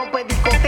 rompe disco